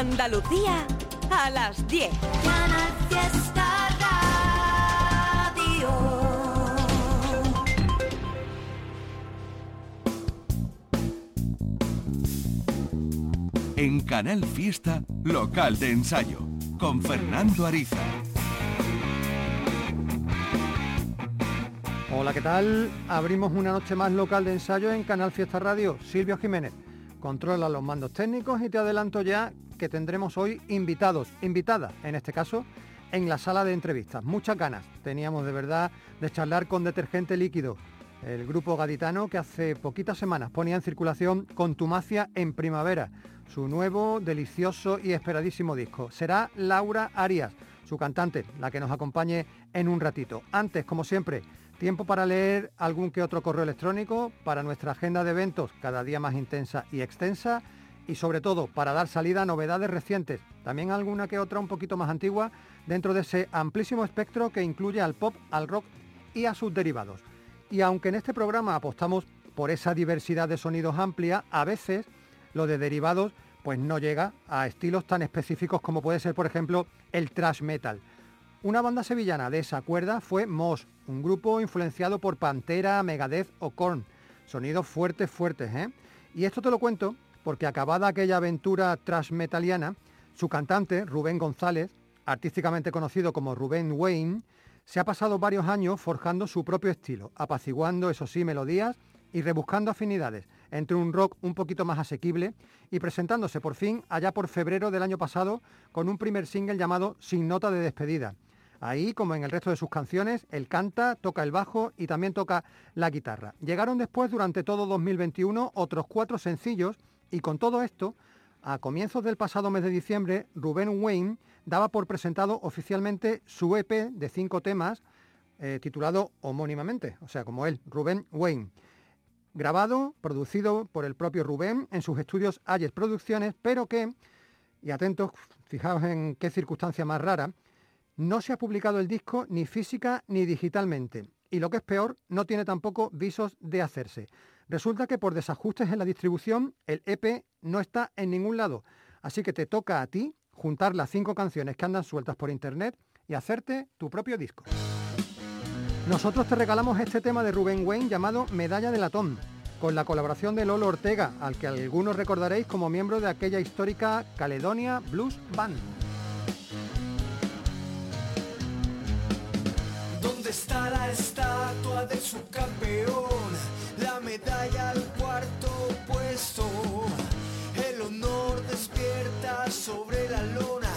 Andalucía a las 10. En Canal Fiesta, local de ensayo, con Fernando Ariza. Hola, ¿qué tal? Abrimos una noche más local de ensayo en Canal Fiesta Radio. Silvio Jiménez controla los mandos técnicos y te adelanto ya que tendremos hoy invitados, invitadas en este caso, en la sala de entrevistas. Muchas ganas teníamos de verdad de charlar con Detergente Líquido, el grupo gaditano que hace poquitas semanas ponía en circulación Contumacia en Primavera, su nuevo, delicioso y esperadísimo disco. Será Laura Arias, su cantante, la que nos acompañe en un ratito. Antes, como siempre, Tiempo para leer algún que otro correo electrónico, para nuestra agenda de eventos cada día más intensa y extensa y sobre todo para dar salida a novedades recientes, también alguna que otra un poquito más antigua, dentro de ese amplísimo espectro que incluye al pop, al rock y a sus derivados. Y aunque en este programa apostamos por esa diversidad de sonidos amplia, a veces lo de derivados pues no llega a estilos tan específicos como puede ser por ejemplo el thrash metal. Una banda sevillana de esa cuerda fue Moss, un grupo influenciado por Pantera, Megadeth o Korn. Sonidos fuertes, fuertes, ¿eh? Y esto te lo cuento porque acabada aquella aventura transmetaliana, su cantante, Rubén González, artísticamente conocido como Rubén Wayne, se ha pasado varios años forjando su propio estilo, apaciguando, eso sí, melodías y rebuscando afinidades entre un rock un poquito más asequible y presentándose por fin allá por febrero del año pasado con un primer single llamado Sin Nota de Despedida Ahí, como en el resto de sus canciones, él canta, toca el bajo y también toca la guitarra. Llegaron después, durante todo 2021, otros cuatro sencillos y con todo esto, a comienzos del pasado mes de diciembre, Rubén Wayne daba por presentado oficialmente su EP de cinco temas, eh, titulado homónimamente, o sea, como él, Rubén Wayne. Grabado, producido por el propio Rubén en sus estudios Ayes Producciones, pero que, y atentos, fijaos en qué circunstancia más rara, no se ha publicado el disco ni física ni digitalmente. Y lo que es peor, no tiene tampoco visos de hacerse. Resulta que por desajustes en la distribución, el EP no está en ningún lado. Así que te toca a ti juntar las cinco canciones que andan sueltas por internet y hacerte tu propio disco. Nosotros te regalamos este tema de Rubén Wayne llamado Medalla de Latón, con la colaboración de Lolo Ortega, al que algunos recordaréis como miembro de aquella histórica Caledonia Blues Band. está la estatua de su campeón? La medalla al cuarto puesto. El honor despierta sobre la lona.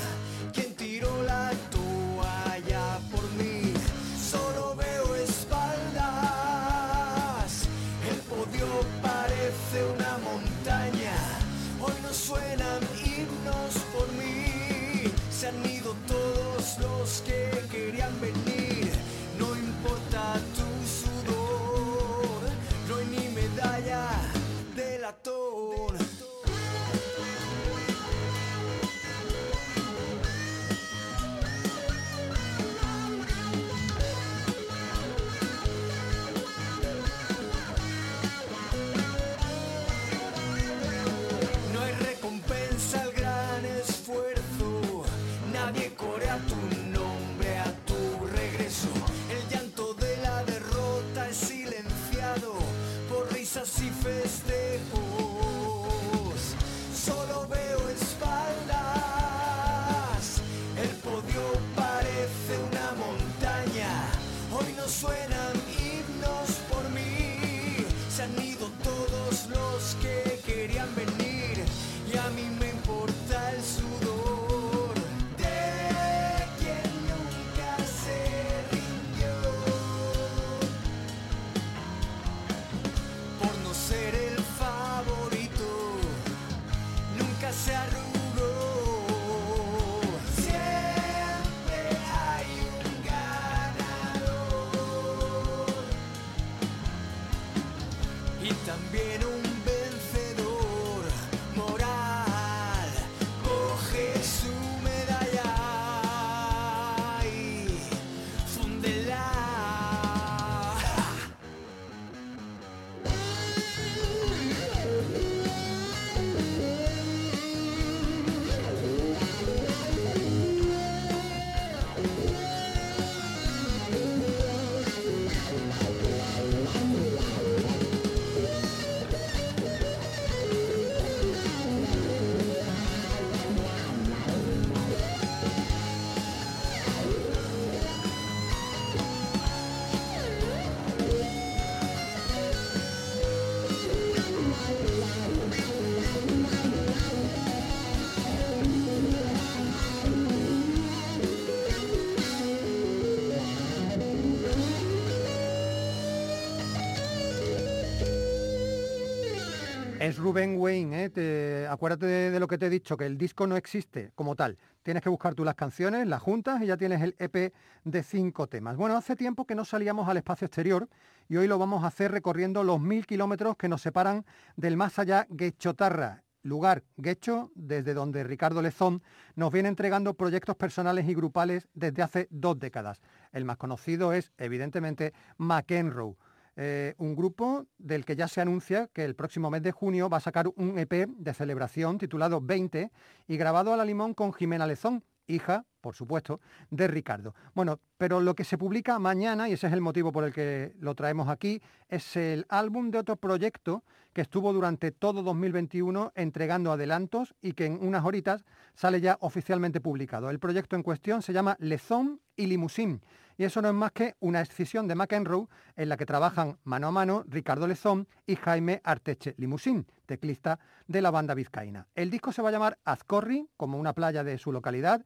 Es Rubén Wayne, ¿eh? acuérdate de, lo que te he dicho, que el disco no existe como tal. Tienes que buscar tú las canciones, las juntas y ya tienes el EP de cinco temas. Bueno, hace tiempo que no salíamos al espacio exterior y hoy lo vamos a hacer recorriendo los mil kilómetros que nos separan del más allá Guechotarra, lugar Guecho, desde donde Ricardo Lezón nos viene entregando proyectos personales y grupales desde hace dos décadas. El más conocido es, evidentemente, McEnroe eh, un grupo del que ya se anuncia que el próximo mes de junio va a sacar un EP de celebración titulado 20 y grabado a la limón con Jimena Lezón, hija, por supuesto, de Ricardo. Bueno, pero lo que se publica mañana, y ese es el motivo por el que lo traemos aquí, es el álbum de otro proyecto que estuvo durante todo 2021 entregando adelantos y que en unas horitas sale ya oficialmente publicado. El proyecto en cuestión se llama Lezón y Limusín y eso no es más que una escisión de McEnroe en la que trabajan mano a mano Ricardo Lezón y Jaime Arteche Limusín, teclista de la banda vizcaína. El disco se va a llamar Azcorri, como una playa de su localidad,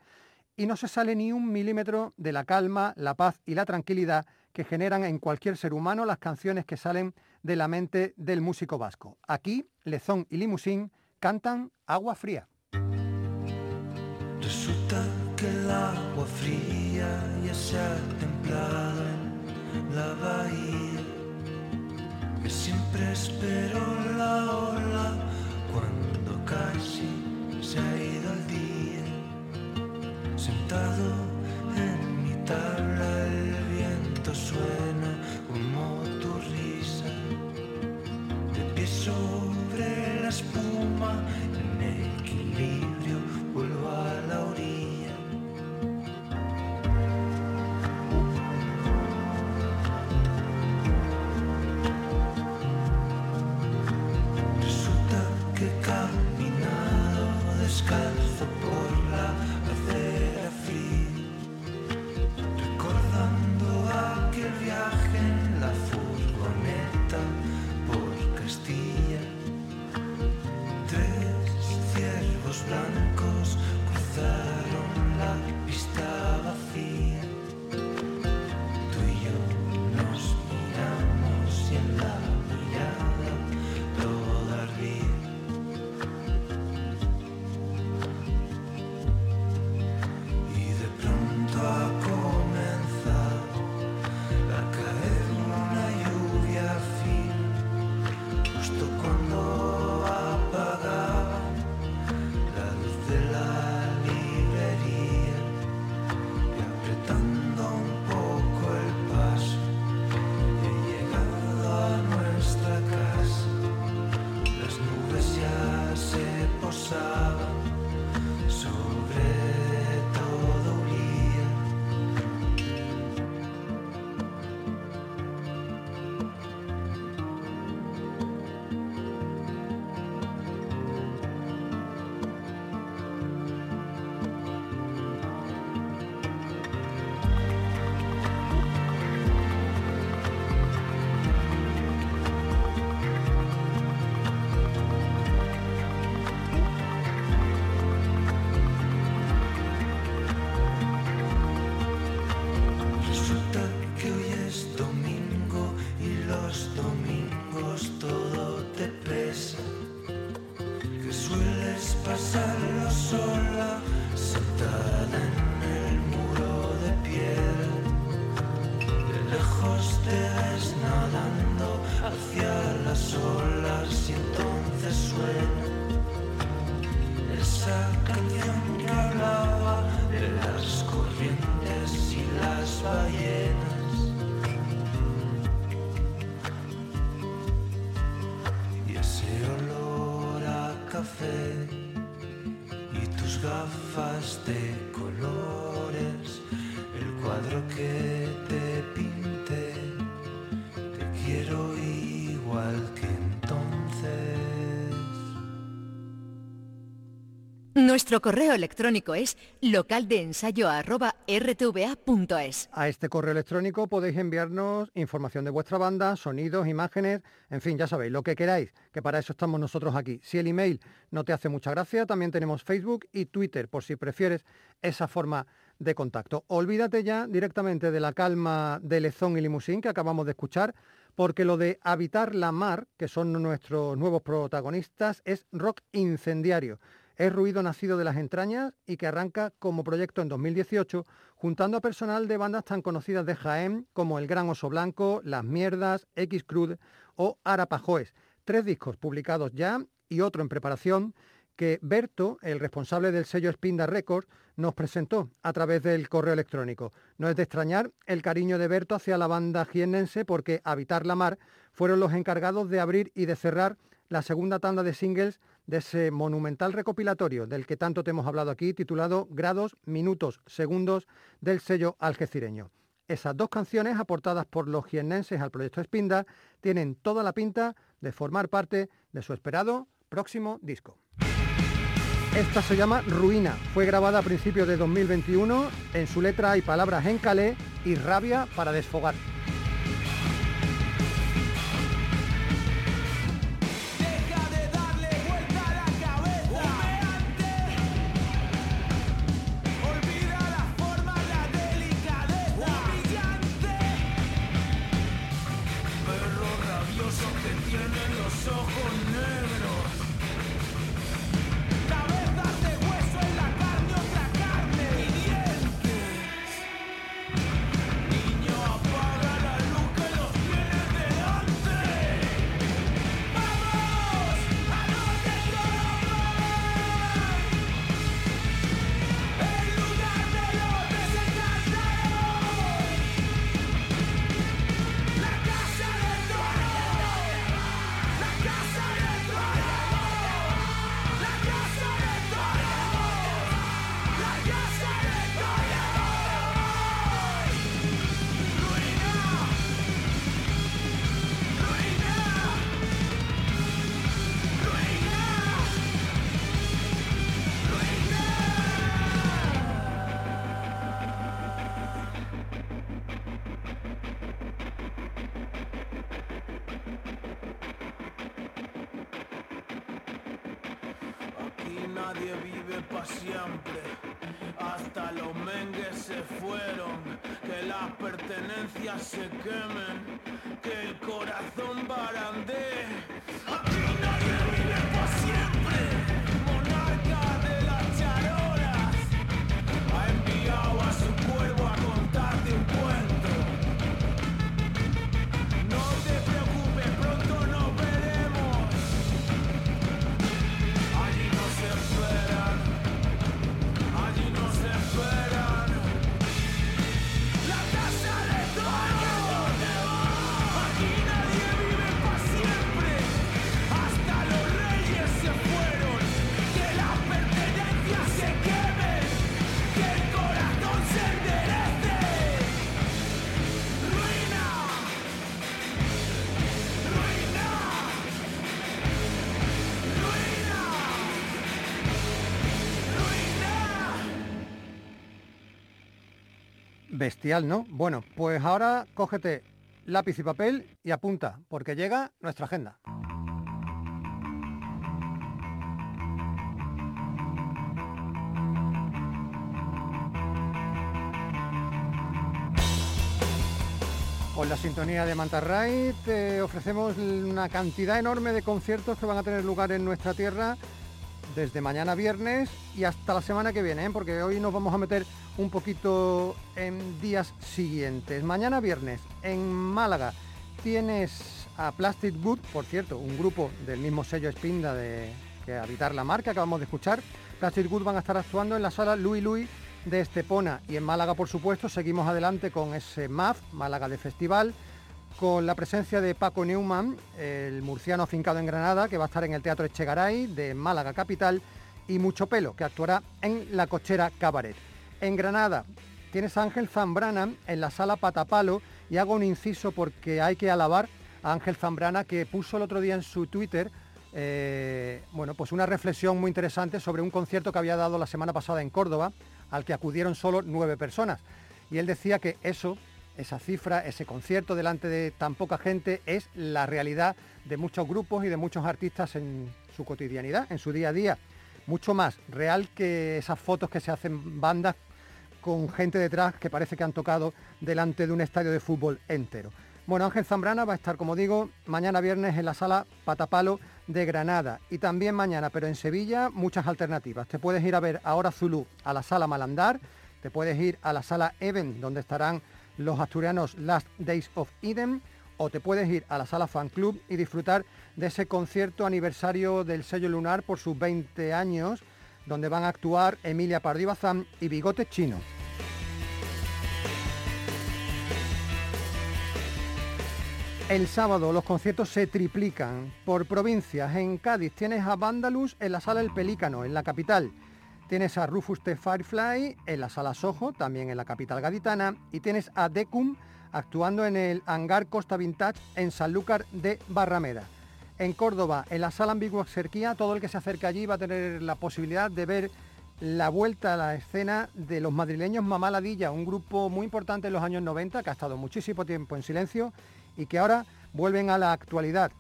y no se sale ni un milímetro de la calma, la paz y la tranquilidad que generan en cualquier ser humano las canciones que salen de la mente del músico vasco. Aquí, Lezón y Limusín cantan Agua Fría. Ya se ha templado en la bahía, que siempre espero la ola cuando casi se ha ido el día, sentado en mi tabla el viento suena como tu risa, de pie sobre la espuma en equilibrio Nuestro correo electrónico es localdeensayo.rtva.es. A este correo electrónico podéis enviarnos información de vuestra banda, sonidos, imágenes, en fin, ya sabéis, lo que queráis, que para eso estamos nosotros aquí. Si el email no te hace mucha gracia, también tenemos Facebook y Twitter, por si prefieres esa forma de contacto. Olvídate ya directamente de la calma de Lezón y Limusín que acabamos de escuchar, porque lo de habitar la mar, que son nuestros nuevos protagonistas, es rock incendiario. Es ruido nacido de las entrañas y que arranca como proyecto en 2018, juntando a personal de bandas tan conocidas de Jaén como El Gran Oso Blanco, Las Mierdas, X Crud o Arapajoes. Tres discos publicados ya y otro en preparación que Berto, el responsable del sello Spinda Records, nos presentó a través del correo electrónico. No es de extrañar el cariño de Berto hacia la banda jiennense porque Habitar la Mar fueron los encargados de abrir y de cerrar la segunda tanda de singles de ese monumental recopilatorio del que tanto te hemos hablado aquí, titulado Grados, Minutos, Segundos del sello algecireño. Esas dos canciones, aportadas por los jiennenses al proyecto Spinda, tienen toda la pinta de formar parte de su esperado próximo disco. Esta se llama Ruina, fue grabada a principios de 2021, en su letra hay palabras en calé y rabia para desfogar. Fueron, que las pertenencias se quemen, que el corazón barandee. Bestial, ¿no? Bueno, pues ahora cógete lápiz y papel y apunta, porque llega nuestra agenda. Con la sintonía de Mantarray te ofrecemos una cantidad enorme de conciertos que van a tener lugar en nuestra tierra desde mañana viernes y hasta la semana que viene, ¿eh? porque hoy nos vamos a meter un poquito en días siguientes. Mañana viernes en Málaga tienes a Plastic Good, por cierto, un grupo del mismo sello Spinda de que Habitar la Marca, acabamos de escuchar. Plastic Good van a estar actuando en la sala Louis Louis de Estepona y en Málaga, por supuesto, seguimos adelante con ese MAF, Málaga de Festival, con la presencia de Paco Neumann, el murciano afincado en Granada, que va a estar en el Teatro Echegaray de Málaga Capital, y Mucho Pelo, que actuará en La Cochera Cabaret. En Granada tienes a Ángel Zambrana en la sala Patapalo y hago un inciso porque hay que alabar a Ángel Zambrana que puso el otro día en su Twitter eh, bueno, pues una reflexión muy interesante sobre un concierto que había dado la semana pasada en Córdoba, al que acudieron solo nueve personas. Y él decía que eso, esa cifra, ese concierto delante de tan poca gente, es la realidad de muchos grupos y de muchos artistas en su cotidianidad, en su día a día. Mucho más real que esas fotos que se hacen bandas con gente detrás que parece que han tocado delante de un estadio de fútbol entero. Bueno, Ángel Zambrana va a estar, como digo, mañana viernes en la sala Patapalo de Granada y también mañana, pero en Sevilla, muchas alternativas. Te puedes ir a ver ahora Zulu a la sala Malandar, te puedes ir a la sala Even, donde estarán los asturianos Last Days of Eden, o te puedes ir a la sala Fan Club y disfrutar de ese concierto aniversario del sello lunar por sus 20 años, donde van a actuar Emilia Pardieu y Bigote Chino. El sábado los conciertos se triplican por provincias. En Cádiz tienes a Vandalus en la sala El Pelícano, en la capital. Tienes a Rufus the Firefly en la sala Soho, también en la capital gaditana. Y tienes a Decum actuando en el Hangar Costa Vintage en Sanlúcar de Barrameda. En Córdoba, en la sala Ambigua Cerquía, todo el que se acerque allí va a tener la posibilidad de ver la vuelta a la escena de los madrileños Mamá Ladilla, un grupo muy importante en los años 90 que ha estado muchísimo tiempo en silencio y que ahora vuelven a la actualidad.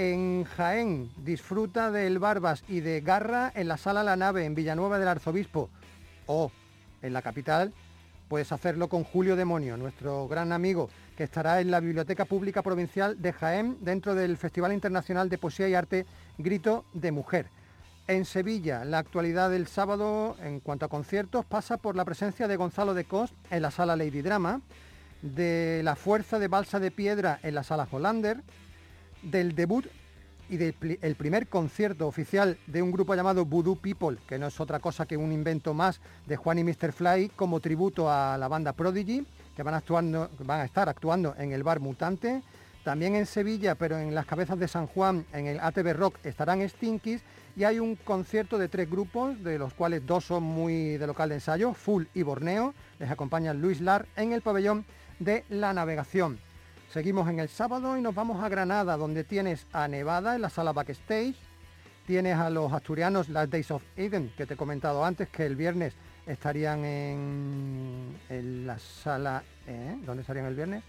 En Jaén disfruta del Barbas y de Garra en la Sala La Nave en Villanueva del Arzobispo o en la capital puedes hacerlo con Julio Demonio, nuestro gran amigo, que estará en la Biblioteca Pública Provincial de Jaén dentro del Festival Internacional de Poesía y Arte Grito de Mujer. En Sevilla, la actualidad del sábado en cuanto a conciertos pasa por la presencia de Gonzalo de Cos en la Sala Lady Drama, de la fuerza de balsa de piedra en la sala Hollander, del debut y del primer concierto oficial de un grupo llamado Voodoo People, que no es otra cosa que un invento más de Juan y Mr. Fly como tributo a la banda Prodigy, que van, actuando, van a estar actuando en el bar Mutante. También en Sevilla, pero en las cabezas de San Juan, en el ATV Rock, estarán Stinkies y hay un concierto de tres grupos, de los cuales dos son muy de local de ensayo, Full y Borneo. Les acompaña Luis Lar en el pabellón de la navegación. Seguimos en el sábado y nos vamos a Granada, donde tienes a Nevada en la sala backstage, tienes a los asturianos Last Days of Eden, que te he comentado antes, que el viernes estarían en, en la sala... ¿eh? ¿Dónde estarían el viernes?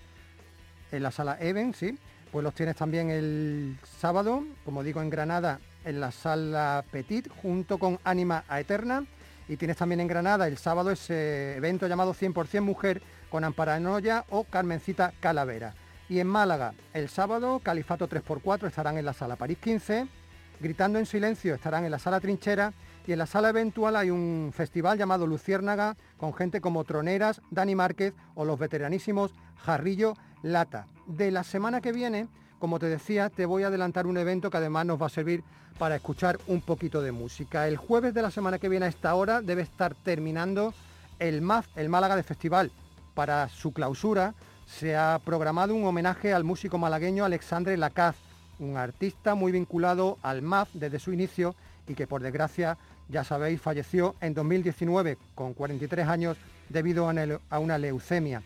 En la sala Even, sí. Pues los tienes también el sábado, como digo, en Granada, en la sala Petit, junto con Anima a Eterna. Y tienes también en Granada el sábado ese evento llamado 100% Mujer, con Amparanoia o Carmencita Calavera. Y en Málaga, el sábado, Califato 3x4 estarán en la sala París 15, Gritando en Silencio estarán en la sala Trinchera y en la sala eventual hay un festival llamado Luciérnaga con gente como Troneras, Dani Márquez o los veteranísimos Jarrillo Lata. De la semana que viene, como te decía, te voy a adelantar un evento que además nos va a servir para escuchar un poquito de música. El jueves de la semana que viene a esta hora debe estar terminando el MAF, el Málaga de Festival, para su clausura se ha programado un homenaje al músico malagueño Alexandre Lacaz, un artista muy vinculado al MAF desde su inicio y que por desgracia, ya sabéis, falleció en 2019 con 43 años debido a una leucemia.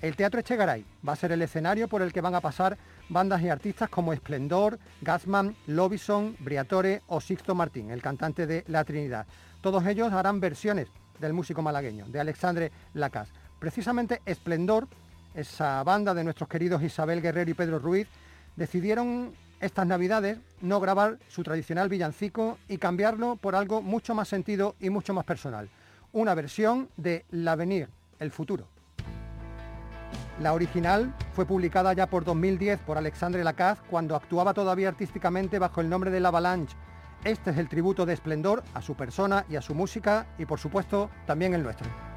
El Teatro Echegaray va a ser el escenario por el que van a pasar bandas y artistas como Esplendor, Gatsman, Lobison, Briatore o Sixto Martín, el cantante de La Trinidad. Todos ellos harán versiones del músico malagueño, de Alexandre Lacaz. Precisamente Esplendor, esa banda de nuestros queridos Isabel Guerrero y Pedro Ruiz, decidieron estas navidades no grabar su tradicional villancico y cambiarlo por algo mucho más sentido y mucho más personal. Una versión de L'Avenir, el futuro. La original fue publicada ya por 2010 por Alexandre Lacaz cuando actuaba todavía artísticamente bajo el nombre de La Avalanche. Este es el tributo de esplendor a su persona y a su música y por supuesto también el nuestro.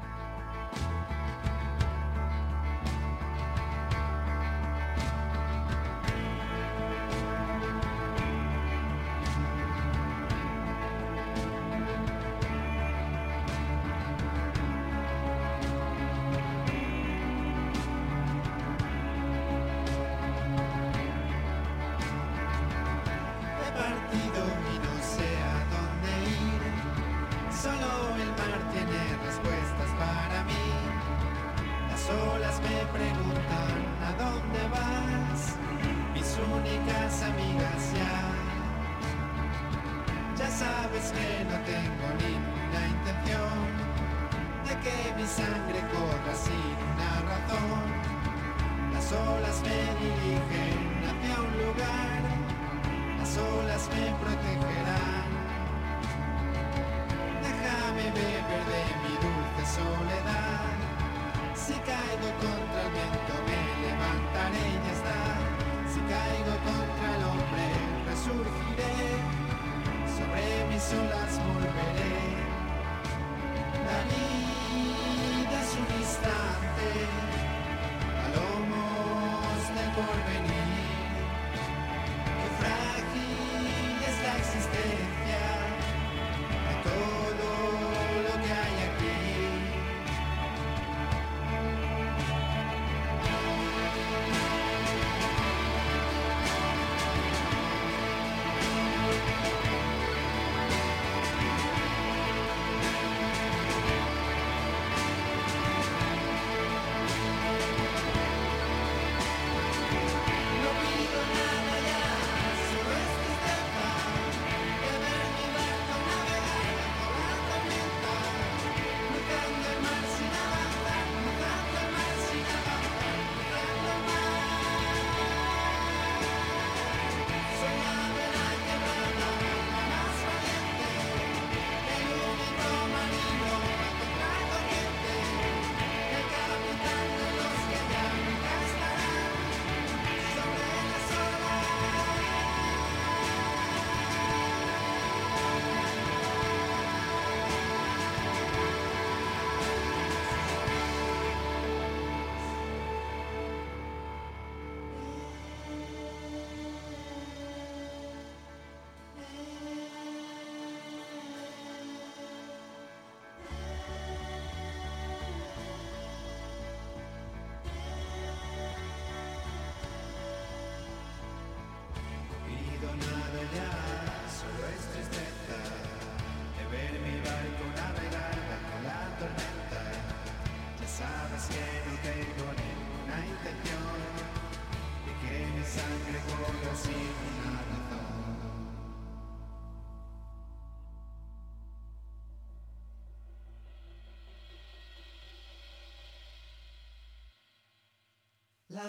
Resurgiré. Sobre mis olas volveré. La vida es un instante. A lomos del porvenir. Qué frágil es la existencia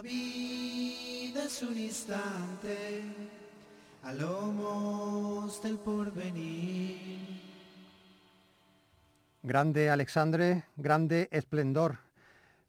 vida es un instante a lomos del. Grande Alexandre, grande esplendor.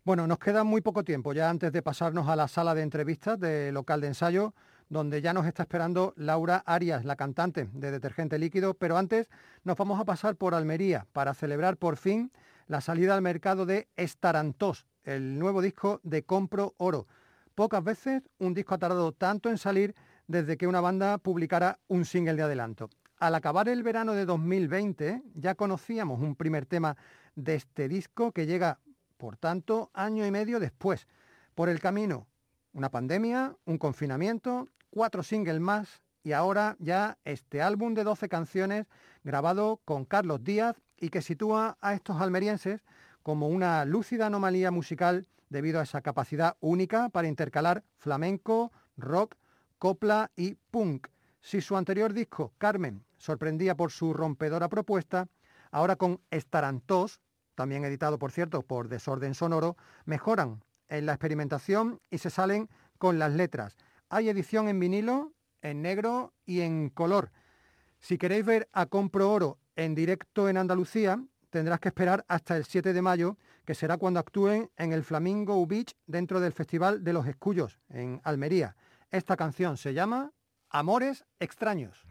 Bueno, nos queda muy poco tiempo ya antes de pasarnos a la sala de entrevistas de local de ensayo, donde ya nos está esperando Laura Arias, la cantante de Detergente Líquido, pero antes nos vamos a pasar por Almería para celebrar por fin la salida al mercado de Estarantós, el nuevo disco de Compro Oro. Pocas veces un disco ha tardado tanto en salir desde que una banda publicara un single de adelanto. Al acabar el verano de 2020 ya conocíamos un primer tema de este disco que llega, por tanto, año y medio después. Por el camino, una pandemia, un confinamiento, cuatro singles más y ahora ya este álbum de 12 canciones grabado con Carlos Díaz y que sitúa a estos almerienses como una lúcida anomalía musical debido a esa capacidad única para intercalar flamenco, rock, copla y punk. Si su anterior disco, Carmen, sorprendía por su rompedora propuesta, ahora con Estarantós, también editado por cierto por Desorden Sonoro, mejoran en la experimentación y se salen con las letras. Hay edición en vinilo, en negro y en color. Si queréis ver a Compro Oro en directo en Andalucía, tendrás que esperar hasta el 7 de mayo, que será cuando actúen en el Flamingo Beach dentro del Festival de los Escullos, en Almería. Esta canción se llama Amores extraños.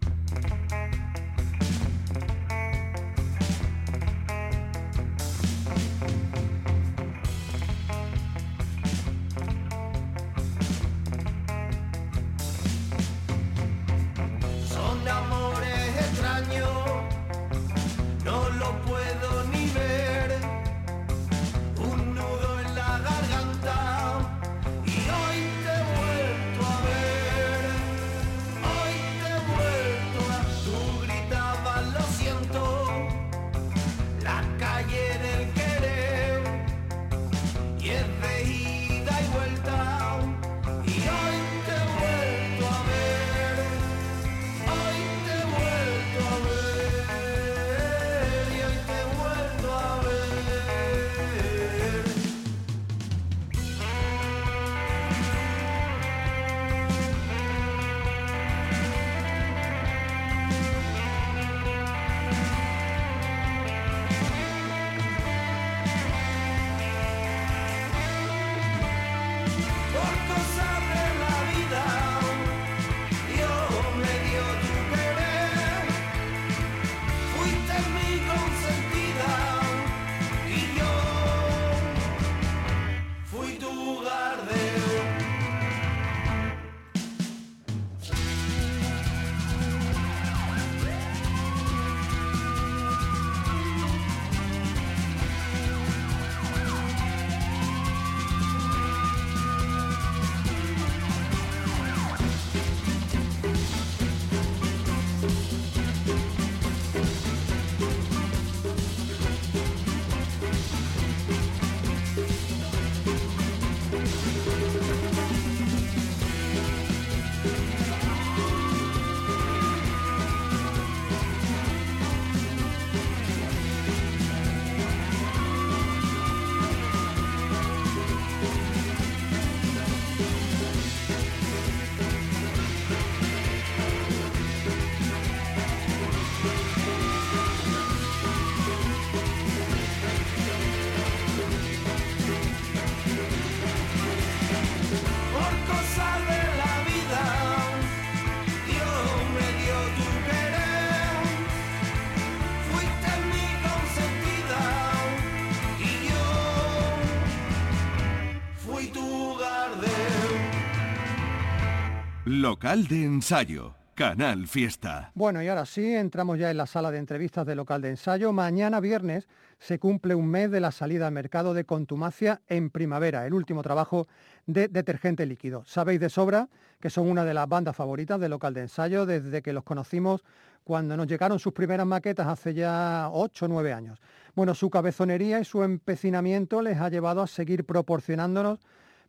Local de ensayo. Canal Fiesta. Bueno, y ahora sí, entramos ya en la sala de entrevistas de local de ensayo. Mañana viernes se cumple un mes de la salida al mercado de Contumacia en primavera, el último trabajo de detergente líquido. Sabéis de sobra que son una de las bandas favoritas de local de ensayo desde que los conocimos cuando nos llegaron sus primeras maquetas hace ya 8 o 9 años. Bueno, su cabezonería y su empecinamiento les ha llevado a seguir proporcionándonos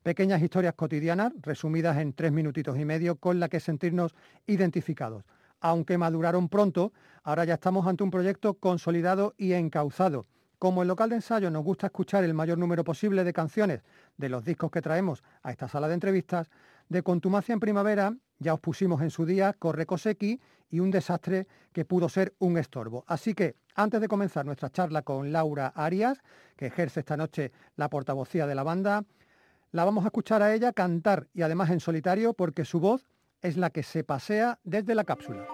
pequeñas historias cotidianas resumidas en tres minutitos y medio con la que sentirnos identificados. Aunque maduraron pronto, ahora ya estamos ante un proyecto consolidado y encauzado. Como en local de ensayo nos gusta escuchar el mayor número posible de canciones de los discos que traemos a esta sala de entrevistas, de Contumacia en Primavera ya os pusimos en su día Corre Cosequi y un desastre que pudo ser un estorbo. Así que antes de comenzar nuestra charla con Laura Arias, que ejerce esta noche la portavocía de la banda, la vamos a escuchar a ella cantar y además en solitario porque su voz es la que se pasea desde la cápsula.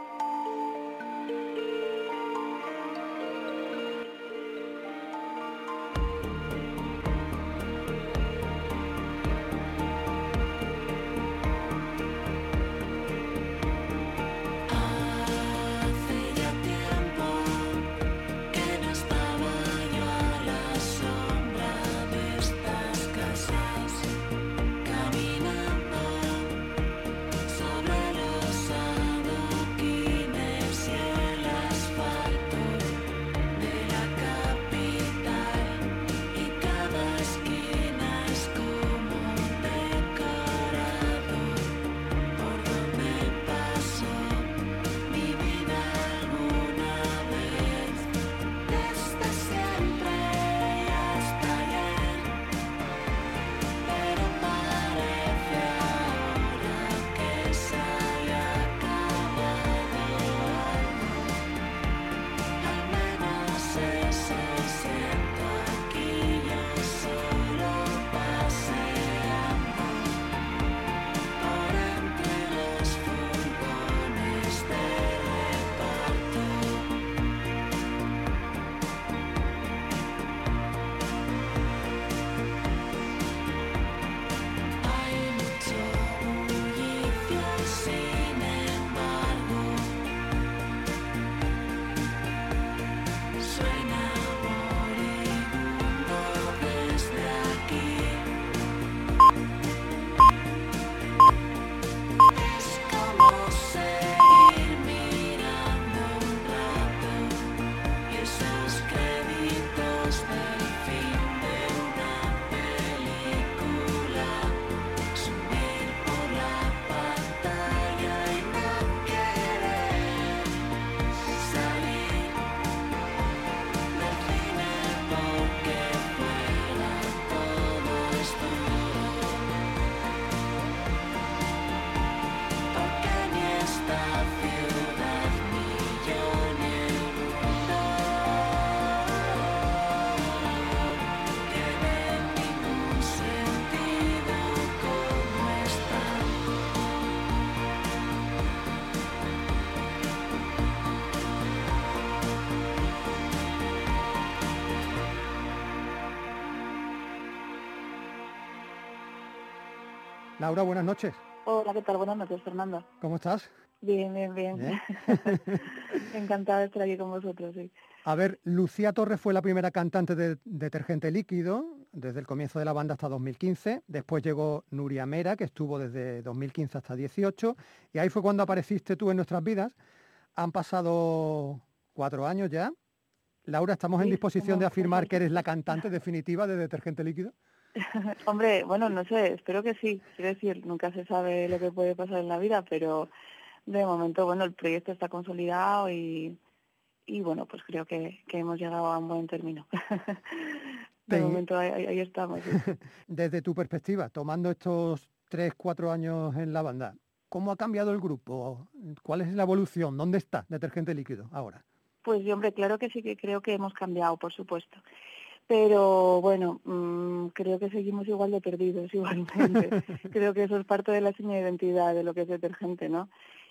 Laura, buenas noches. Hola, ¿qué tal? Buenas noches, Fernando. ¿Cómo estás? Bien, bien, bien. Bien. Encantada de estar aquí con vosotros, sí. A ver, Lucía Torres fue la primera cantante de Detergente Líquido desde el comienzo de la banda hasta 2015. Después llegó Nuria Mera, que estuvo desde 2015 hasta 18. Y ahí fue cuando apareciste tú en nuestras vidas. Han pasado cuatro años ya. Laura, ¿estamos en disposición de afirmar que eres la cantante definitiva de Detergente Líquido? Hombre, bueno, no sé, espero que sí. Quiero decir, nunca se sabe lo que puede pasar en la vida, pero de momento, bueno, el proyecto está consolidado y, y bueno, pues creo que, que hemos llegado a un buen término. De momento ahí, ahí- ahí estamos. sí. Desde tu perspectiva, tomando estos tres, cuatro años en la banda, ¿cómo ha cambiado el grupo? ¿Cuál es la evolución? ¿Dónde está Detergente Líquido ahora? Pues yo, hombre, claro que sí que creo que hemos cambiado, por supuesto. Pero bueno, mm, creo que seguimos igual de perdidos, igualmente. creo que eso es parte de la seña de identidad de lo que es detergente, ¿no?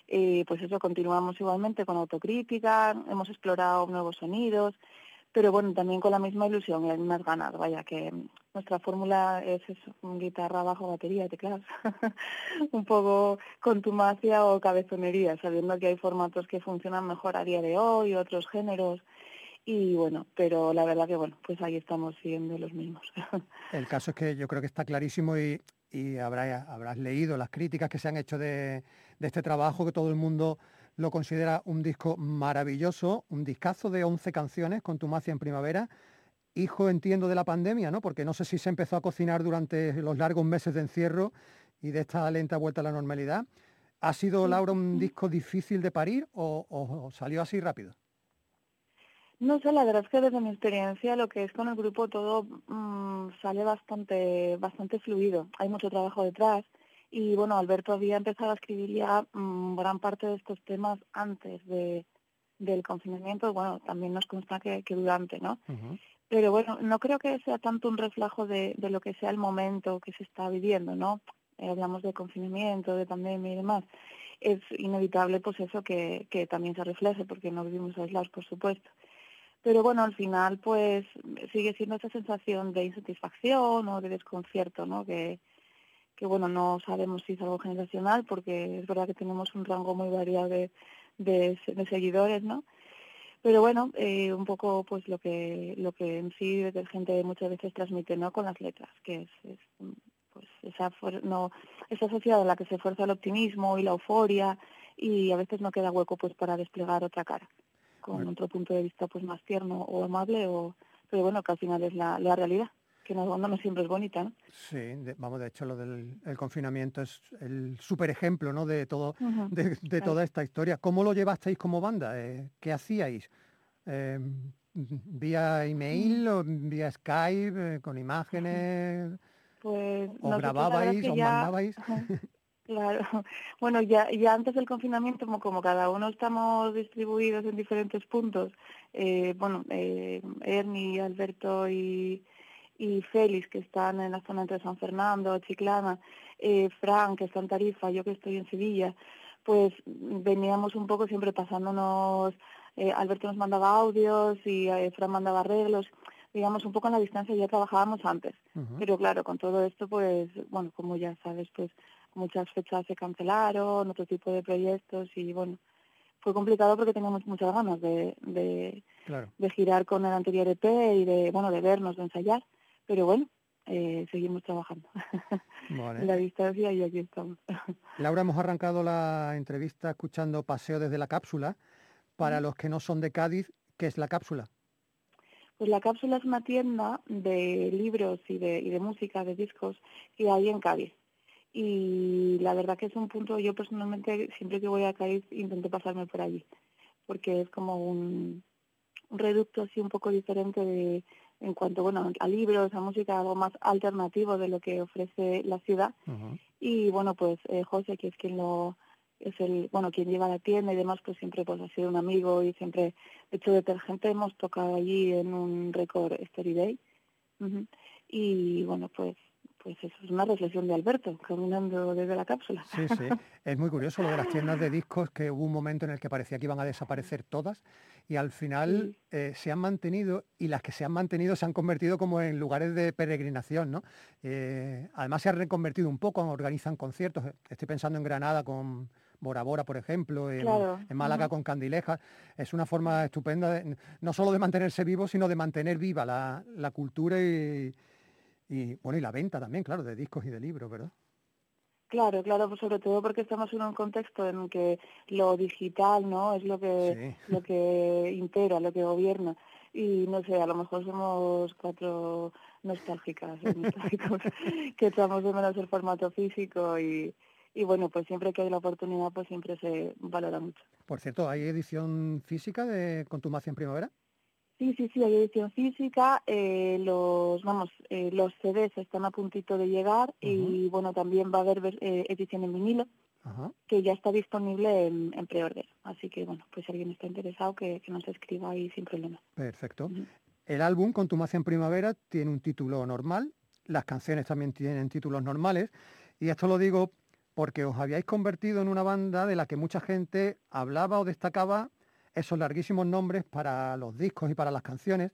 Y pues eso, continuamos igualmente con autocrítica, hemos explorado nuevos sonidos, pero bueno, también con la misma ilusión y las mismas ganas, vaya, que nuestra fórmula es guitarra, bajo, batería, teclados, un poco contumacia o cabezonería, sabiendo que hay formatos que funcionan mejor a día de hoy, otros géneros, y bueno, pero la verdad que bueno, pues ahí estamos siguiendo los mismos. El caso es que yo creo que está clarísimo y, y habrá- habrás leído las críticas que se han hecho de, de este trabajo, que todo el mundo lo considera un disco maravilloso, un discazo de 11 canciones con Tumacia en primavera. Hijo, entiendo, de la pandemia, ¿no? Porque no sé si se empezó a cocinar durante los largos meses de encierro y de esta lenta vuelta a la normalidad. ¿Ha sido, Laura, un disco difícil de parir o- o- o salió así rápido? No sé, la verdad es que desde mi experiencia lo que es con el grupo todo mm, sale bastante bastante fluido. Hay mucho trabajo detrás y bueno, Alberto había empezado a escribir ya mm, gran parte de estos temas antes de, del confinamiento. Bueno, también nos consta que, que durante, ¿no? Pero bueno, no creo que sea tanto un reflejo de, de lo que sea el momento que se está viviendo, ¿no? Eh, hablamos de confinamiento, de pandemia y demás. Es inevitable pues eso que, que también se refleje porque no vivimos aislados, por supuesto. Pero bueno, al final pues sigue siendo esa sensación de insatisfacción o de desconcierto, ¿no? Que, que bueno, no sabemos si es algo generacional porque es verdad que tenemos un rango muy variado de, de, seguidores, ¿no? Pero bueno, eh, un poco pues lo que lo que en sí la gente muchas veces transmite, ¿no? Con las letras, que es, es, pues esa no esa sociedad en la que se fuerza el optimismo y la euforia y a veces no queda hueco pues para desplegar otra cara con Bueno. otro punto de vista pues más tierno o amable o pero bueno que al final es la, la realidad que no, no siempre es bonita ¿no? Sí, de- vamos, de hecho lo del el confinamiento es el súper ejemplo ¿no? de, todo, de, de Claro. toda esta historia. ¿Cómo lo llevasteis como banda? Eh, ¿Qué hacíais? Eh, ¿Vía email o vía Skype, eh, con imágenes? pues ¿Os nosotros la verdad grababais, ya- mandabais? Claro. Bueno, ya, ya antes del confinamiento, como, como cada uno estamos distribuidos en diferentes puntos, eh, bueno, eh, Ernie, Alberto y, y Félix, que están en la zona entre San Fernando, Chiclana, eh, Fran, que está en Tarifa, yo que estoy en Sevilla, pues veníamos un poco siempre pasándonos, eh, Alberto nos mandaba audios y eh, Fran mandaba arreglos, digamos, un poco en la distancia ya trabajábamos antes. Pero claro, con todo esto, pues, bueno, como ya sabes, pues muchas fechas se cancelaron, otro tipo de proyectos y bueno, fue complicado porque teníamos muchas ganas de, de, Claro. de girar con el anterior EP y de, bueno, de vernos, de ensayar, pero bueno, eh, seguimos trabajando Vale. la distancia y aquí estamos. Laura, hemos arrancado la entrevista escuchando Paseo desde la cápsula. Para los que no son de Cádiz, ¿qué es la cápsula? Pues la cápsula es una tienda de libros y de, y de música, de discos, que hay en Cádiz. Y la verdad que es un punto, yo personalmente siempre que voy a Cádiz intento pasarme por allí, porque es como un, un reducto así un poco diferente de, en cuanto bueno a libros, a música, algo más alternativo de lo que ofrece la ciudad. Y bueno, pues eh, José, que es quien lo es el bueno quien lleva la tienda y demás, pues siempre pues ha sido un amigo y siempre, de hecho, detergente hemos tocado allí en un récord Story Day. Y bueno, pues pues eso es una reflexión de Alberto, caminando desde la cápsula. Sí, sí. Es muy curioso lo de las tiendas de discos, que hubo un momento en el que parecía que iban a desaparecer todas y al final eh, se han mantenido y las que se han mantenido se han convertido como en lugares de peregrinación, ¿no? Eh, además se han reconvertido un poco, organizan conciertos. Estoy pensando en Granada con Bora Bora, por ejemplo, en, Claro, en Málaga con Candilejas. Es una forma estupenda de- no solo de mantenerse vivo, sino de mantener viva la, la cultura y, y, bueno, y la venta también, claro, de discos y de libros, ¿verdad? Claro, claro, pues sobre todo porque estamos en un contexto en que lo digital, ¿no? Es lo que Sí. lo que impera, lo que gobierna. Y no sé, a lo mejor somos cuatro nostálgicas, nostálgicos, que echamos de menos el formato físico y, y bueno, pues siempre que hay la oportunidad, pues siempre se valora mucho. Por cierto, ¿hay edición física de Contumacia en Primavera? Sí, sí, sí, hay edición física, eh, los, vamos, eh, los CDs están a puntito de llegar y bueno, también va a haber eh, edición en vinilo. Que ya está disponible en, en pre-order. Así que, bueno, pues si alguien está interesado, que, que nos escriba ahí sin problema. Perfecto. Ujú. El álbum Contumacia en Primavera tiene un título normal, las canciones también tienen títulos normales, y esto lo digo porque os habíais convertido en una banda de la que mucha gente hablaba o destacaba esos larguísimos nombres para los discos y para las canciones.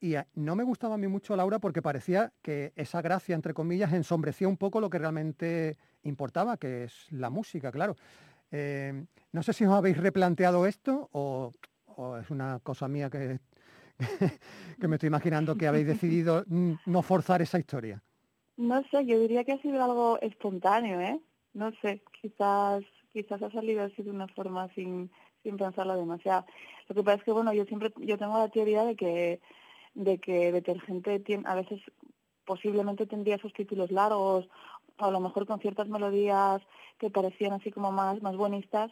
Y eh, no me gustaba a mí mucho, Laura, porque parecía que esa gracia, entre comillas, ensombrecía un poco lo que realmente importaba, que es la música, claro. Eh, no sé si os habéis replanteado esto o, o es una cosa mía que, que me estoy imaginando que habéis decidido no forzar esa historia. No sé, yo diría que ha sido algo espontáneo, ¿eh? No sé, quizás quizás ha salido así de una forma sin, sin pensarlo demasiado. Lo que pasa es que, bueno, yo siempre yo tengo la teoría de que de que Detergente tiene, a veces posiblemente tendría esos títulos largos, a lo mejor con ciertas melodías que parecían así como más, más buenistas,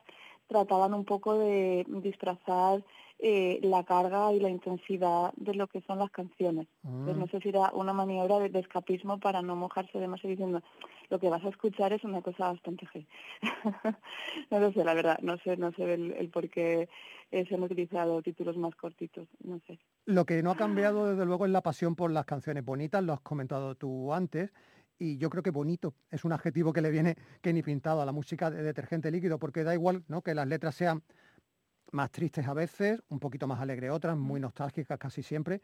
trataban un poco de disfrazar eh, la carga y la intensidad de lo que son las canciones. Entonces, no sé si era una maniobra de, de escapismo para no mojarse demasiado diciendo lo que vas a escuchar es una cosa bastante G. no lo sé, la verdad, no sé, no sé el, el por qué eh, se han utilizado títulos más cortitos, no sé. Lo que no ha cambiado, desde luego, es la pasión por las canciones bonitas, lo has comentado tú antes, y yo creo que bonito es un adjetivo que le viene que ni pintado a la música de detergente líquido, porque da igual ¿no? que las letras sean más tristes a veces, un poquito más alegres otras, muy nostálgicas casi siempre,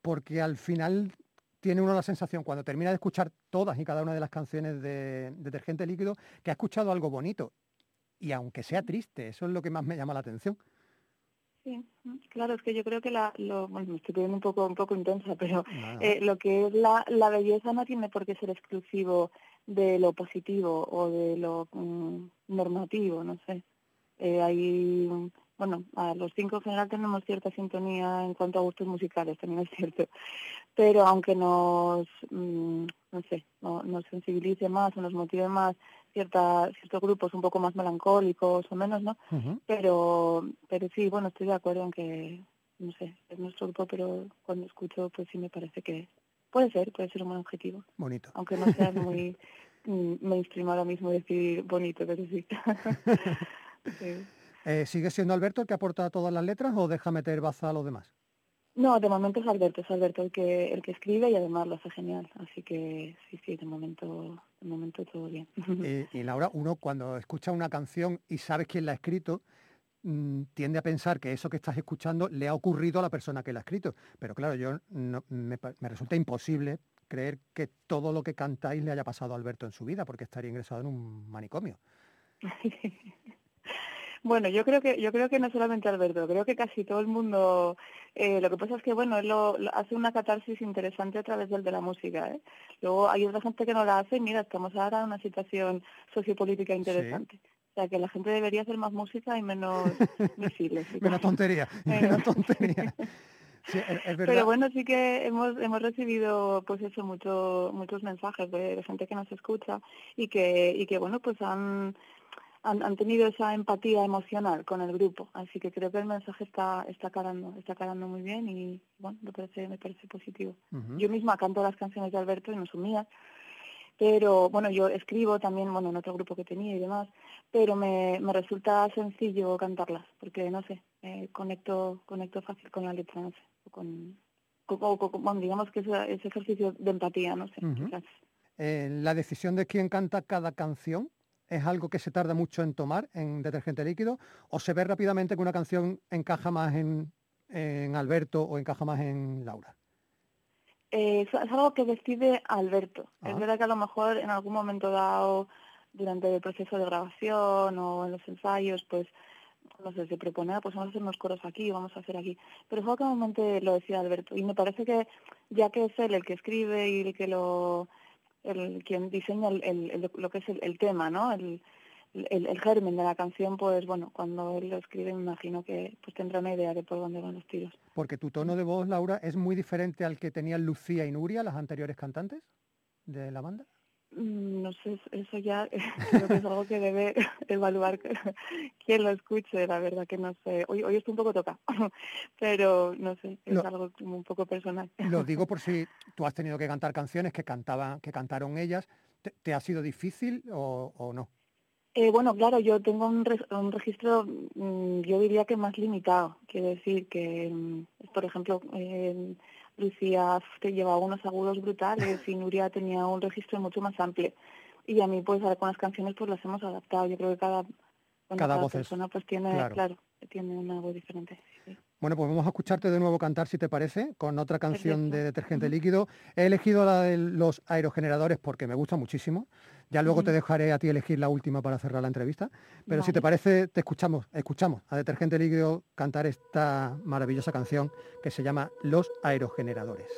porque al final tiene uno la sensación, cuando termina de escuchar todas y cada una de las canciones de detergente líquido, que ha escuchado algo bonito. Y aunque sea triste, eso es lo que más me llama la atención. Sí, mm, claro, es que yo creo que la, lo, bueno, me estoy poniendo un poco, un poco intensa, pero eh, lo que es la, la belleza no tiene por qué ser exclusivo de lo positivo o de lo mm, normativo, no sé. Eh, hay, bueno, a los cinco en general tenemos cierta sintonía en cuanto a gustos musicales, también es cierto. Pero aunque nos, mm, no sé, no- nos sensibilice más o nos motive más cierta, ciertos grupos un poco más melancólicos o menos, ¿no? Pero pero sí bueno estoy de acuerdo en que no sé es nuestro grupo pero cuando escucho pues sí me parece que puede ser puede ser un buen objetivo Bonito. aunque no sea muy mm, mainstream ahora mismo decir bonito pero sí, Sí. Eh, ¿Sigue siendo Alberto el que aporta todas las letras o deja meter baza a los demás? No de momento es Alberto es Alberto el que el que escribe y además lo hace genial así que sí sí de momento de momento todo bien Y, y Laura, uno cuando escucha una canción y sabes quién la ha escrito, mm, tiende a pensar que eso que estás escuchando le ha ocurrido a la persona que la ha escrito. Pero claro, yo no- me, me resulta imposible creer que todo lo que cantáis le haya pasado a Alberto en su vida, porque estaría ingresado en un manicomio. Bueno, yo creo que yo creo que no solamente Alberto, creo que casi todo el mundo. Eh, lo que pasa es que bueno, él lo, lo- hace una catarsis interesante a través del de la música. ¿eh? Luego hay otra gente que no la hace. y Mira, estamos ahora en una situación sociopolítica interesante. O sea, que la gente debería hacer más música y menos misiles. y Menos tontería, Menos. tontería. Sí, es, es verdad. Pero bueno, sí que hemos hemos recibido pues eso mucho, muchos mensajes de, de gente que nos escucha y que y que bueno pues han, han han tenido esa empatía emocional con el grupo, así que creo que el mensaje está está calando está calando muy bien y bueno me parece me parece positivo. Yo misma canto las canciones de Alberto y no son mías, pero bueno yo escribo también bueno en otro grupo que tenía y demás, pero me, me resulta sencillo cantarlas porque no sé eh, conecto conecto fácil con la letra no sé o con, o bueno, digamos que ese, ese ejercicio de empatía no sé quizás. Eh, la decisión de quién canta cada canción es algo que se tarda mucho en tomar en detergente líquido o se ve rápidamente que una canción encaja más en, en Alberto o encaja más en Laura. Eh, es algo que decide Alberto. Ah. Es verdad que a lo mejor en algún momento dado, durante el proceso de grabación o en los ensayos, pues, no sé, se propone, "Ah, pues vamos a hacer unos coros aquí, vamos a hacer aquí. Pero es algo que normalmente lo decía Alberto. Y me parece que ya que es él el que escribe y el que lo, el quien diseña el, el- lo que es el, tema, ¿no? El germen de la canción, pues bueno, cuando él lo escribe me imagino que pues tendrá una idea de por dónde van los tiros. Porque tu tono de voz, Laura, es muy diferente al que tenían Lucía y Nuria, las anteriores cantantes de la banda. Mm, No sé, eso ya creo que es algo que debe evaluar quien lo escuche, la verdad que no sé. Hoy, hoy estoy un poco toca, pero no sé, es algo como un poco personal. Lo digo por si tú has tenido que cantar canciones que cantaban, que cantaron ellas. ¿Te, te ha sido difícil o, o no? Eh, bueno, claro, yo tengo un, res- un registro, mm, yo diría que más limitado. Quiero decir que, mm, por ejemplo, eh, Lucía te llevaba unos agudos brutales y Nuria tenía un registro mucho más amplio. Y a mí, pues, ahora con las canciones, pues las hemos adaptado. Yo creo que cada, bueno, Cada persona, pues, tiene, claro. claro, tiene una voz diferente. Bueno, pues vamos a escucharte de nuevo cantar, si te parece, con otra canción Perfecto. de detergente líquido. He elegido la de los aerogeneradores porque me gusta muchísimo. Ya luego te dejaré a ti elegir la última para cerrar la entrevista. Pero si te parece, te escuchamos, escuchamos a detergente líquido cantar esta maravillosa canción que se llama Los aerogeneradores.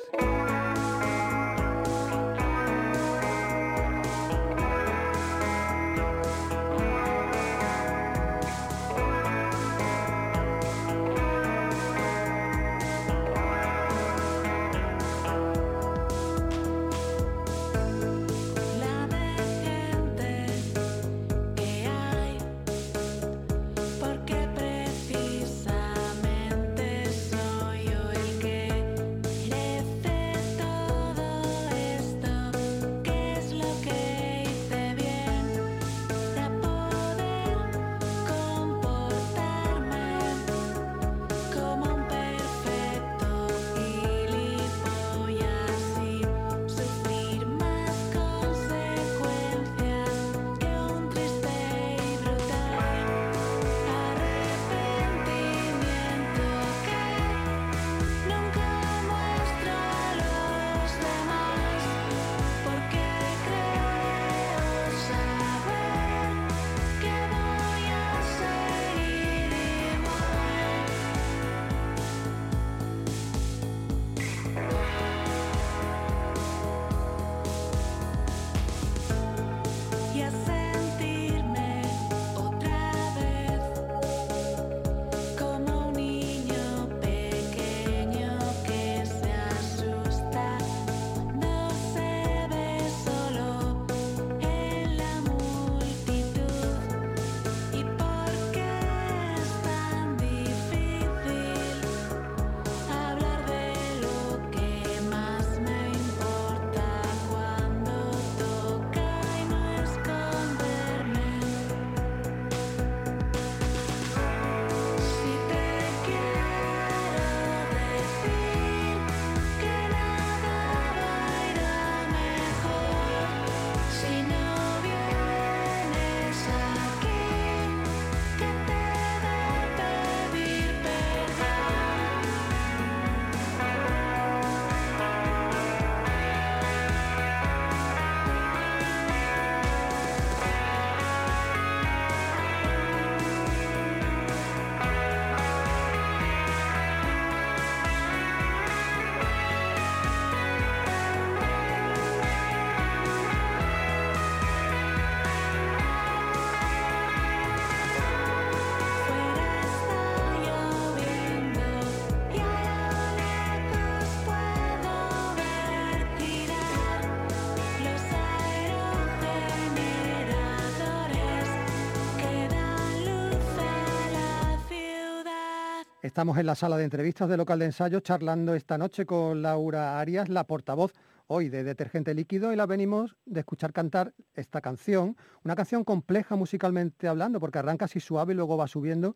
Estamos en la sala de entrevistas de local de ensayo charlando esta noche con Laura Arias, la portavoz hoy de Detergente Líquido, y la venimos de escuchar cantar esta canción, una canción compleja musicalmente hablando, porque arranca así suave y luego va subiendo,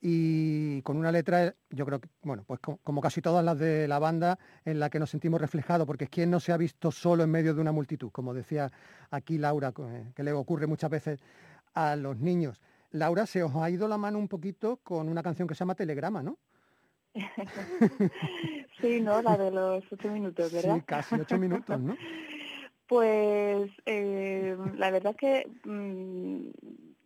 y con una letra, yo creo que, bueno, pues co- como casi todas las de la banda, en la que nos sentimos reflejados, porque es quien no se ha visto solo en medio de una multitud, como decía aquí Laura, eh, que le ocurre muchas veces a los niños. Laura, se os ha ido la mano un poquito con una canción que se llama Telegrama, ¿no? Sí, ¿no? La de los ocho minutos, ¿verdad? Sí, casi ocho minutos, ¿no? Pues eh, la verdad es que mm,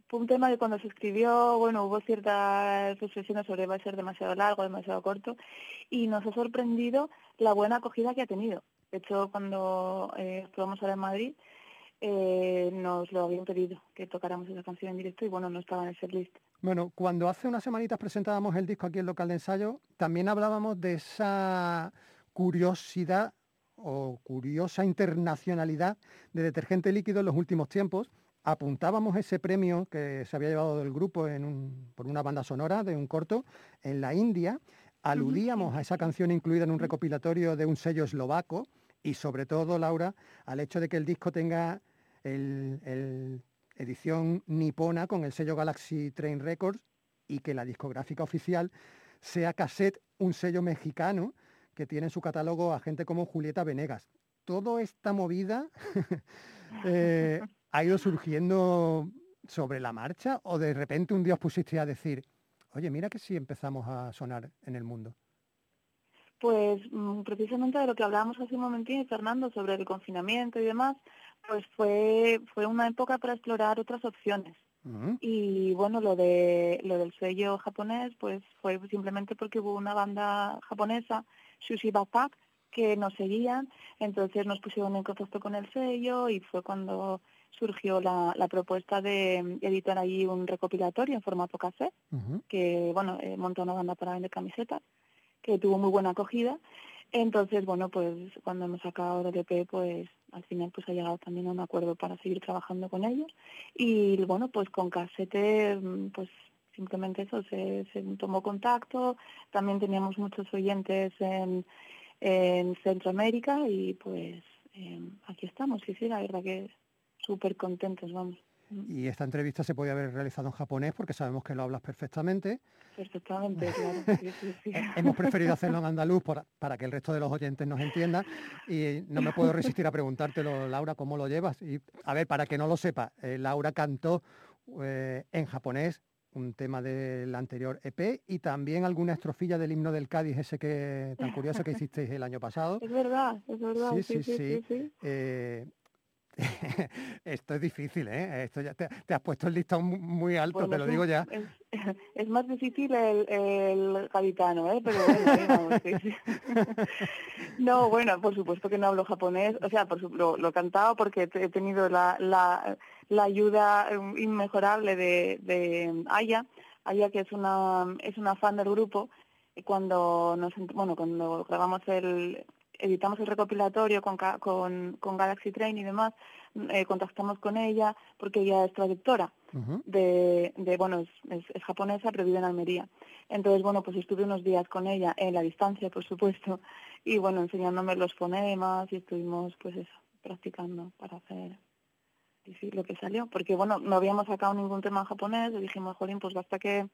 fue un tema que cuando se escribió, bueno, hubo ciertas reflexiones sobre va a ser demasiado largo, demasiado corto, y nos ha sorprendido la buena acogida que ha tenido. De hecho, cuando eh, actuamos ahora en Madrid, eh, nos lo habían pedido, que tocáramos esa canción en directo, y bueno, no estaba en el setlist. Bueno, cuando hace unas semanitas presentábamos el disco aquí en local de ensayo, también hablábamos de esa curiosidad o curiosa internacionalidad de detergente líquido en los últimos tiempos. Apuntábamos ese premio que se había llevado del grupo en un- por una banda sonora de un corto en la India. Aludíamos a esa canción incluida en un recopilatorio de un sello eslovaco y sobre todo, Laura, al hecho de que el disco tenga el, edición nipona con el sello Galaxy Train Records y que la discográfica oficial sea Cassette, un sello mexicano que tiene en su catálogo a gente como Julieta Venegas. Toda esta movida eh, ha ido surgiendo sobre la marcha o de repente un día os a decir, oye, mira que sí empezamos a sonar en el mundo. Pues mm, precisamente de lo que hablábamos hace un momentín, Fernando, sobre el confinamiento y demás, pues fue, fue una época para explorar otras opciones. Y bueno, lo de lo del sello japonés, pues fue simplemente porque hubo una banda japonesa, Sushi Backpack, que nos seguían, entonces nos pusieron en contacto con el sello y fue cuando surgió la, la propuesta de mm, editar ahí un recopilatorio en formato cassette, que bueno, eh, montó una banda para vender camisetas, que tuvo muy buena acogida. Entonces, bueno, pues cuando hemos sacado el EP, pues al final pues ha llegado también a un acuerdo para seguir trabajando con ellos. Y bueno, pues con Casete, mm, pues simplemente eso, se, tomó contacto. También teníamos muchos oyentes en, en Centroamérica y pues eh, aquí estamos. Sí, sí, la verdad que súper contentos, vamos. Y esta entrevista se podía haber realizado en japonés porque sabemos que lo hablas perfectamente. Perfectamente, claro. Sí, sí, sí. Eh, Hemos preferido hacerlo en andaluz para, para que el resto de los oyentes nos entiendan y no me puedo resistir a preguntártelo, Laura, ¿cómo lo llevas? Y a ver, para que no lo sepa, eh, Laura cantó eh, en japonés un tema del anterior EP y también alguna estrofilla del himno del Cádiz, ese que tan curioso que hicisteis el año pasado. Es verdad, es verdad. Sí, Sí, sí, sí, sí. sí, sí. Eh, esto es difícil, ¿eh? Esto ya te, te has puesto el listón mu- muy alto, Bueno, te lo digo ya. Es, es más difícil el, el gaditano, ¿eh? Pero bueno, sí, sí. No, bueno, por supuesto que no hablo japonés. O sea, por su- lo, lo he cantado porque he tenido la, la, la ayuda eh, inmejorable de, de Aya. Aya, que es una, es una fan del grupo. Y cuando nos, bueno, cuando grabamos el, editamos el recopilatorio con, con, con Galaxy Train y demás, eh, contactamos con ella porque ella es traductora de, de bueno, es, es, es japonesa, pero vive en Almería. Entonces, bueno, pues estuve unos días con ella, en la distancia, por supuesto, y bueno, enseñándome los fonemas y estuvimos, pues eso, practicando para hacer y sí, lo que salió. Porque, bueno, no habíamos sacado ningún tema en japonés y dijimos, jolín, pues basta que,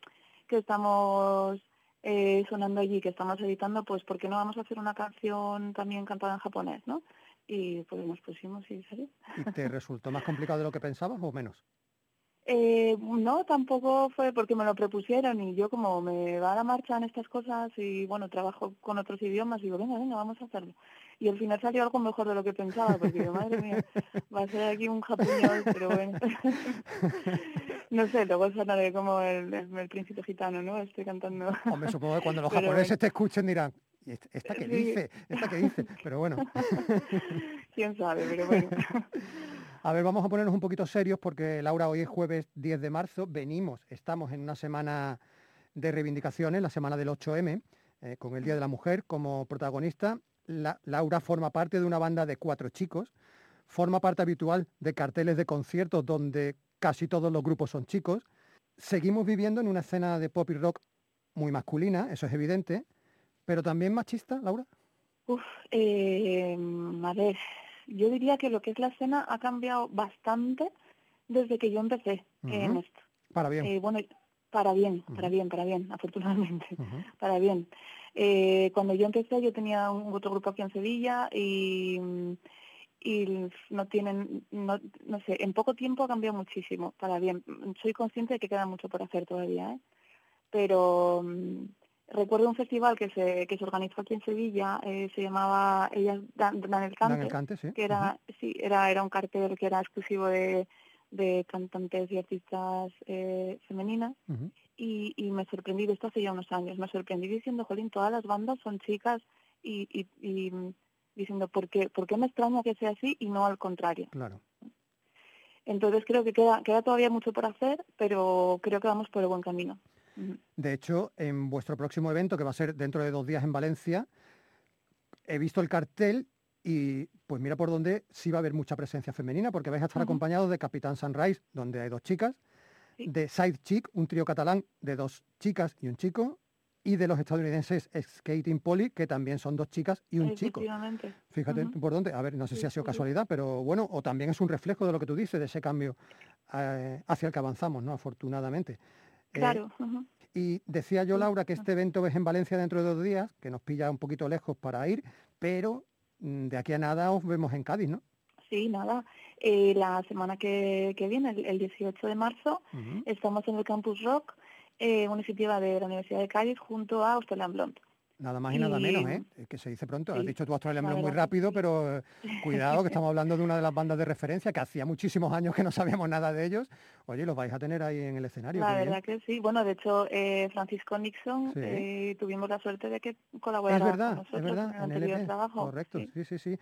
que estamos eh, sonando allí, que estamos editando, pues ¿por qué no vamos a hacer una canción también cantada en japonés, no? Y pues nos pusimos y salió. ¿Y te resultó más complicado de lo que pensabas o menos? Eh, no, tampoco fue porque me lo propusieron y yo como me va a la marcha en estas cosas y bueno, trabajo con otros idiomas, digo, venga, venga, vamos a hacerlo. Y al final salió algo mejor de lo que pensaba, porque madre mía, va a ser aquí un japonés, pero bueno. no sé, luego sonaré como el, el, príncipe gitano, ¿no? Estoy cantando. Hombre, supongo que cuando los Pero japoneses bueno. te escuchen dirán, "¿Y esta- ¿esta qué Sí. dice? ¿Esta qué dice? Pero bueno. Quién sabe, pero bueno. A ver, vamos a ponernos un poquito serios porque Laura, hoy es jueves 10 de marzo, venimos, estamos en una semana de reivindicaciones, la semana del 8M, eh, con el Día de la Mujer como protagonista. La- Laura forma parte de una banda de cuatro chicos, forma parte habitual de carteles de conciertos donde casi todos los grupos son chicos. Seguimos viviendo en una escena de pop y rock muy masculina, eso es evidente, pero también machista, Laura. Uf, eh, a ver, yo diría que lo que es la escena ha cambiado bastante desde que yo empecé en esto. Para bien. Eh, bueno, para bien, para bien, para bien, afortunadamente, para bien. Eh, cuando yo empecé yo tenía un otro grupo aquí en Sevilla y, mm, y no tienen, no, no sé, en poco tiempo ha cambiado muchísimo, para bien. Soy consciente de que queda mucho por hacer todavía, ¿eh? pero mm, recuerdo un festival que se, que se organizó aquí en Sevilla, eh, se llamaba Ellas Dan, Dan el Cante, Dan el cante, sí. que era, sí, era, era un cartel que era exclusivo de, de cantantes y artistas eh, femeninas y, y me sorprendí, de esto hace ya unos años, me sorprendí diciendo, jolín, todas las bandas son chicas y, y, y, diciendo, ¿por qué, ¿por qué me extraña que sea así y no al contrario? Claro. Entonces creo que queda, queda todavía mucho por hacer, pero creo que vamos por el buen camino. De hecho, en vuestro próximo evento, que va a ser dentro de dos días en Valencia, he visto el cartel y pues mira por dónde sí va a haber mucha presencia femenina, porque vais a estar Ujú. acompañados de Capitán Sunrise, donde hay dos chicas, Sí. de Side Chick, un trío catalán de dos chicas y un chico, y de los estadounidenses Skating Polly, que también son dos chicas y un chico. Fíjate por dónde, a ver, no sé si ha sido casualidad, pero bueno, o también es un reflejo de lo que tú dices, de ese cambio eh, hacia el que avanzamos, ¿no? Afortunadamente. Eh, Claro. y decía yo, Laura, que este evento es en Valencia dentro de dos días, que nos pilla un poquito lejos para ir, pero de aquí a nada os vemos en Cádiz, ¿no? Sí, nada. Eh, la semana que, que viene, el, el 18 de marzo, estamos en el Campus Rock eh, una iniciativa de la Universidad de Cádiz junto a Australian Blonde. Nada más y nada menos, ¿eh? Es que se dice pronto. Has dicho tú Australia muy rápido, sí. pero eh, cuidado que estamos hablando de una de las bandas de referencia que hacía muchísimos años que no sabíamos nada de ellos. Oye, los vais a tener ahí en el escenario. La verdad que sí. Bueno, de hecho, eh, Francisco Nixon Sí. eh, tuvimos la suerte de que Es colaborara verdad, con es nosotros verdad, en el en anterior LP, trabajo. correcto, Sí, sí, sí,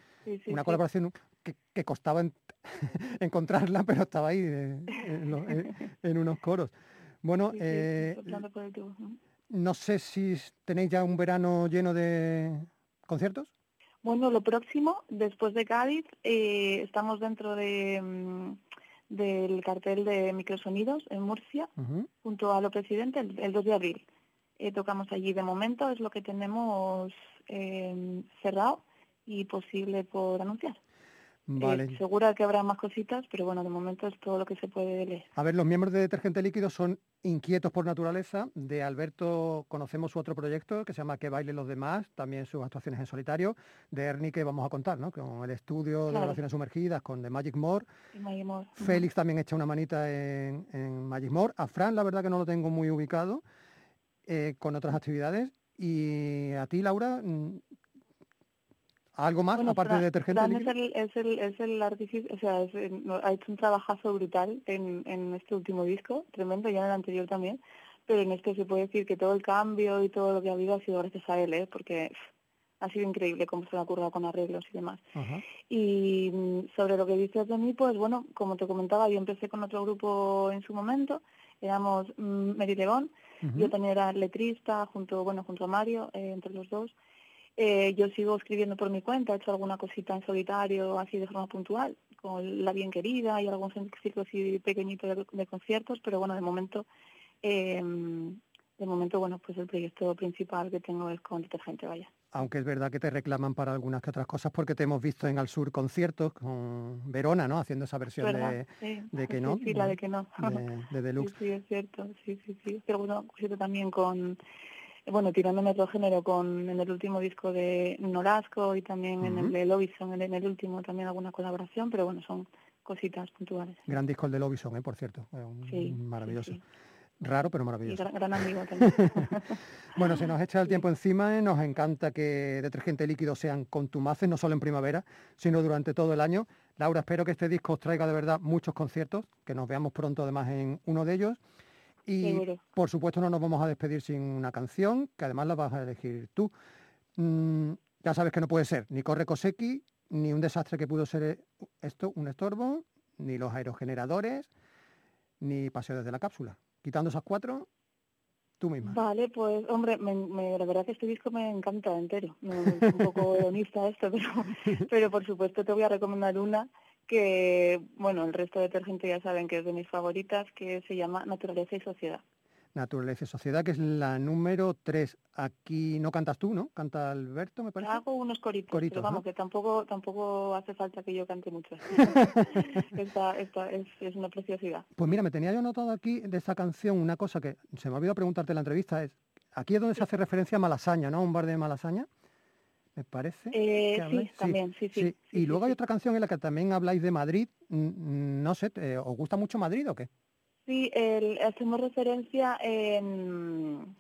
Una colaboración que, que costaba en- encontrarla, pero estaba ahí en, unos coros. Bueno, eh, soplando por el tubo. Ujú. No sé si tenéis ya un verano lleno de conciertos. Bueno, lo próximo, después de Cádiz, eh, estamos dentro de, mm, del cartel de Microsonidos en Murcia, junto a lo presidente, el, el 2 de abril. Eh, tocamos allí de momento, es lo que tenemos eh, cerrado y posible por anunciar. Eh, Vale. segura que habrá más cositas, pero bueno, de momento es todo lo que se puede leer. A ver, los miembros de Detergente Líquido son inquietos por naturaleza. De Alberto conocemos su otro proyecto que se llama Que bailen los demás, también sus actuaciones en solitario. De Ernie que vamos a contar, ¿no? Con el estudio de relaciones sumergidas, con The Magic More. Félix también echa una manita en, en Magic More. A Fran, la verdad que no lo tengo muy ubicado eh, con otras actividades. Y a ti, Laura, mm, ¿algo más Bueno, aparte de Detergente es el, es el, es el artífice, o sea, es ha hecho un trabajazo brutal en, en este último disco, tremendo, ya en el anterior también, pero en este se puede decir que todo el cambio y todo lo que ha habido ha sido gracias a él, ¿eh? porque ha sido increíble cómo se le ha currado con arreglos y demás. Ajá. Y mm, sobre lo que dices de mí, pues bueno, como te comentaba, yo empecé con otro grupo en su momento, éramos mm, Mary León, yo también era letrista junto, bueno, junto a Mario, eh, entre los dos. Eh, yo sigo escribiendo por mi cuenta, he hecho alguna cosita en solitario, así de forma puntual, con La Bien Querida y algún ciclo así pequeñito de, de conciertos, pero bueno, de momento, eh, de momento, bueno, pues el proyecto principal que tengo es con Detergente, vaya. Aunque es verdad que te reclaman para algunas que otras cosas porque te hemos visto en Al Sur conciertos con Verona, ¿no? Haciendo esa versión de, Sí, de que no, Sí, la de- de que no. de, de Deluxe. Sí, sí, es cierto, sí, sí, sí. Pero bueno, también con, bueno, tirándome otro género con en el último disco de Norasco y también en el de Lobison, en, en el último también alguna colaboración, pero bueno, son cositas puntuales. Gran disco el de Lobison, ¿eh? por cierto. eh, un- Sí, maravilloso. sí. Raro, pero maravilloso. gran, gran amigo también. Bueno, se nos echa el tiempo encima, ¿eh? nos encanta que detergente líquido sean contumaces, no solo en primavera, sino durante todo el año. Laura, espero que este disco os traiga de verdad muchos conciertos, que nos veamos pronto además en uno de ellos. Y Seguro. por supuesto no nos vamos a despedir sin una canción, que además la vas a elegir tú. Mm, ya sabes que no puede ser ni Corre Cosecchi, ni un desastre que pudo ser eh, esto, un estorbo, ni los aerogeneradores, ni Paseo desde la cápsula. Quitando esas cuatro, tú misma. Vale, pues hombre, me, me- la verdad que este disco me encanta entero. Es un poco hedonista esto, pero, pero por supuesto te voy a recomendar una que, bueno, el resto de detergente ya saben que es de mis favoritas, que se llama Naturaleza y Sociedad. Naturaleza y Sociedad, que es la número 3. Aquí no cantas tú, ¿no? Canta Alberto, me parece. Hago unos coritos, Coritos, pero vamos, ¿no? que tampoco tampoco hace falta que yo cante mucho. esta, esta es, es una preciosidad. Pues mira, me tenía yo notado aquí de esa canción una cosa que se me ha olvidado preguntarte en la entrevista. Es, aquí es donde se hace referencia a Malasaña, ¿no? Un bar de Malasaña, me parece. Eh, que sí, también, sí, sí. sí. Y luego hay otra canción en la que también habláis de Madrid. Mm, No sé, ¿te- ¿os gusta mucho Madrid o qué? Sí, el- hacemos referencia en...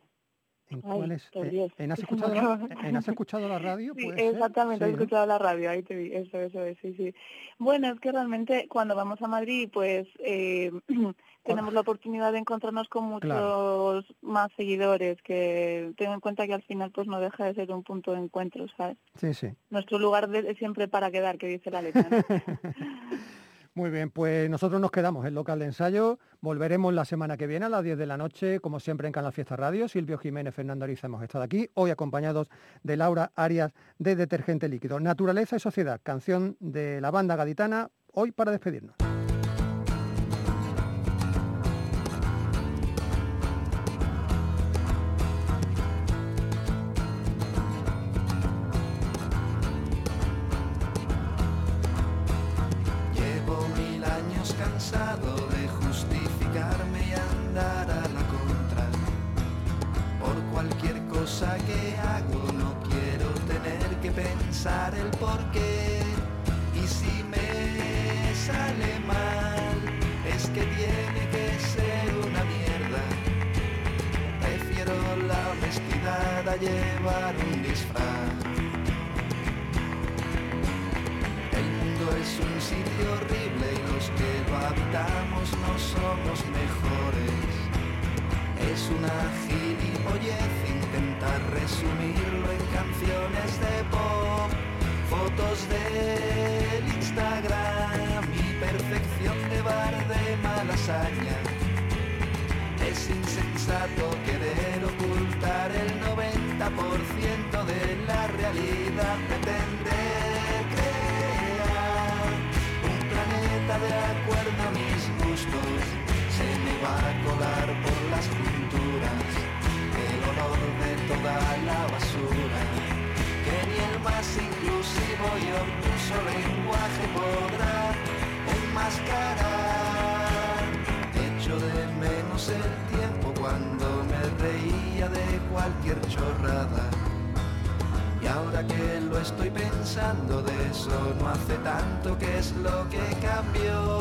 ¿En Ay, cuál es? Eh, ¿En has escuchado, la, en has escuchado la radio? Sí, exactamente, Sí, he ¿no? escuchado la radio, ahí te vi, eso, eso es, sí, sí. Bueno, es que realmente cuando vamos a Madrid, pues eh, tenemos la oportunidad de encontrarnos con muchos Claro. más seguidores, que tengo en cuenta que al final pues no deja de ser un punto de encuentro, ¿sabes? Sí, sí. Nuestro lugar de, siempre para quedar, que dice la letra. ¿no? Muy bien, pues nosotros nos quedamos en local de ensayo. Volveremos la semana que viene a las 10 de la noche, como siempre en Canal Fiesta Radio. Silvio Jiménez, Fernando Ariza hemos estado aquí, hoy acompañados de Laura Arias de Detergente Líquido. Naturaleza y Sociedad, canción de la banda gaditana, hoy para despedirnos. Que cambió.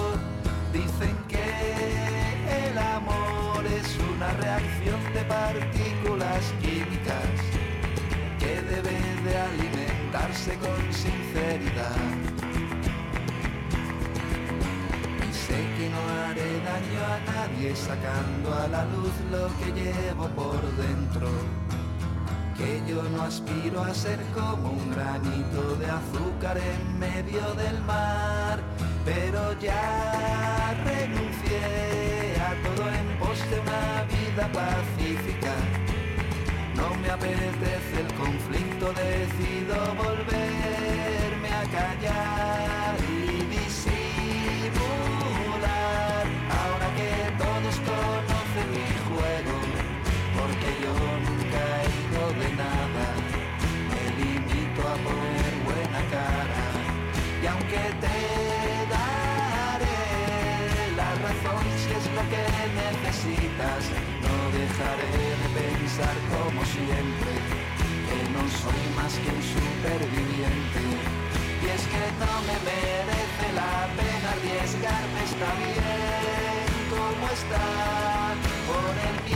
Dicen que el amor es una reacción de partículas químicas que debe de alimentarse con sinceridad. Y sé que no haré daño a nadie sacando a la luz lo que llevo por dentro. Que yo no aspiro a ser como un granito de azúcar en medio del mar, pero ya renuncié a todo en pos de una vida pacífica. No me apetece el conflicto, decido volverme a callar no dejaré de pensar como siempre que no soy más que un superviviente. Y es que no me merece la pena arriesgarme, está bien como está, por el